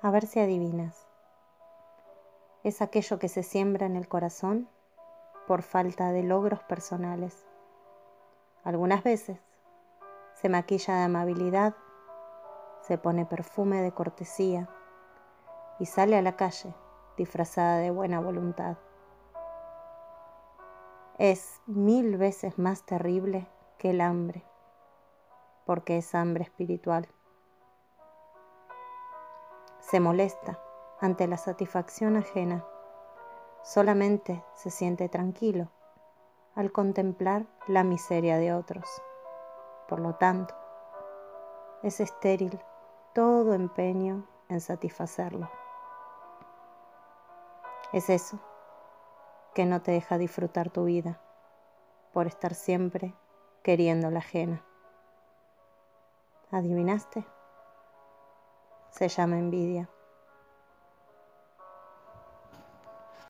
A ver si adivinas. Es aquello que se siembra en el corazón por falta de logros personales. Algunas veces se maquilla de amabilidad, se pone perfume de cortesía y sale a la calle disfrazada de buena voluntad. Es mil veces más terrible que el hambre, porque es hambre espiritual. Se molesta ante la satisfacción ajena, solamente se siente tranquilo al contemplar la miseria de otros. Por lo tanto, es estéril todo empeño en satisfacerlo. Es eso que no te deja disfrutar tu vida por estar siempre queriendo la ajena. ¿Adivinaste? Se llama envidia.